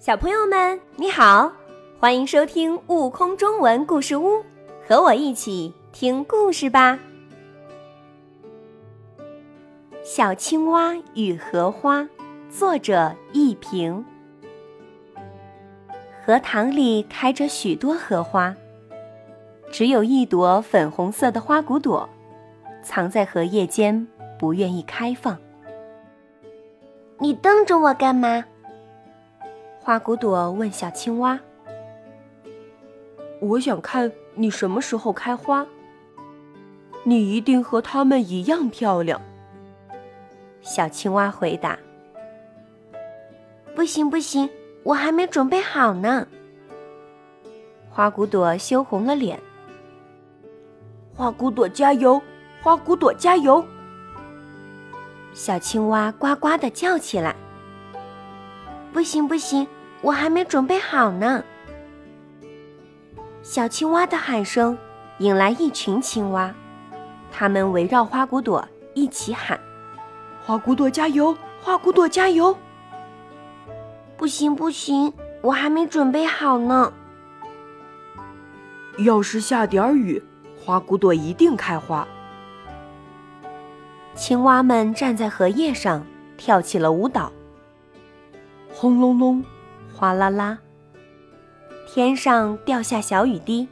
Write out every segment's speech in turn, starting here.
小朋友们，你好，欢迎收听《悟空中文故事屋》，和我一起听故事吧。小青蛙与荷花，作者易平。荷塘里开着许多荷花，只有一朵粉红色的花骨朵，藏在荷叶间，不愿意开放。你瞪着我干嘛？花骨朵问小青蛙：“我想看你什么时候开花。你一定和它们一样漂亮。”小青蛙回答：“不行不行，我还没准备好呢。”花骨朵羞红了脸。花骨朵加油！花骨朵加油！小青蛙呱呱的叫起来：“不行不行，我还没准备好呢！”小青蛙的喊声引来一群青蛙，它们围绕花骨朵一起喊：“花骨朵加油！花骨朵加油！”不行不行，我还没准备好呢！要是下点雨，花骨朵一定开花。青蛙们站在荷叶上，跳起了舞蹈。轰隆隆，哗啦啦，天上掉下小雨滴。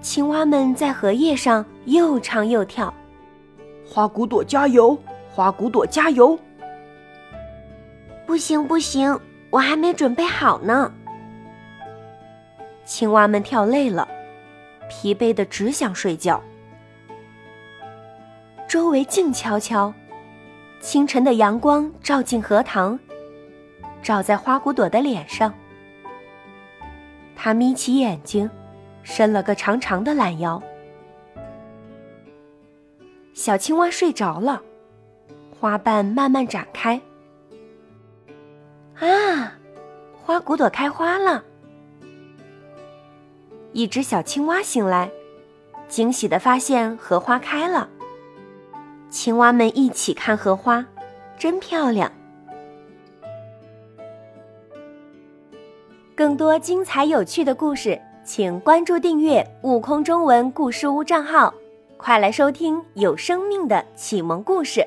青蛙们在荷叶上又唱又跳。花骨朵加油！花骨朵加油！不行不行，我还没准备好呢。青蛙们跳累了，疲惫的只想睡觉。周围静悄悄，清晨的阳光照进荷塘，照在花骨朵的脸上。他眯起眼睛，伸了个长长的懒腰。小青蛙睡着了，花瓣慢慢展开。啊，花骨朵开花了！一只小青蛙醒来，惊喜的发现荷花开了。青蛙们一起看荷花，真漂亮。更多精彩有趣的故事，请关注订阅“悟空中文故事屋”账号，快来收听有生命的启蒙故事。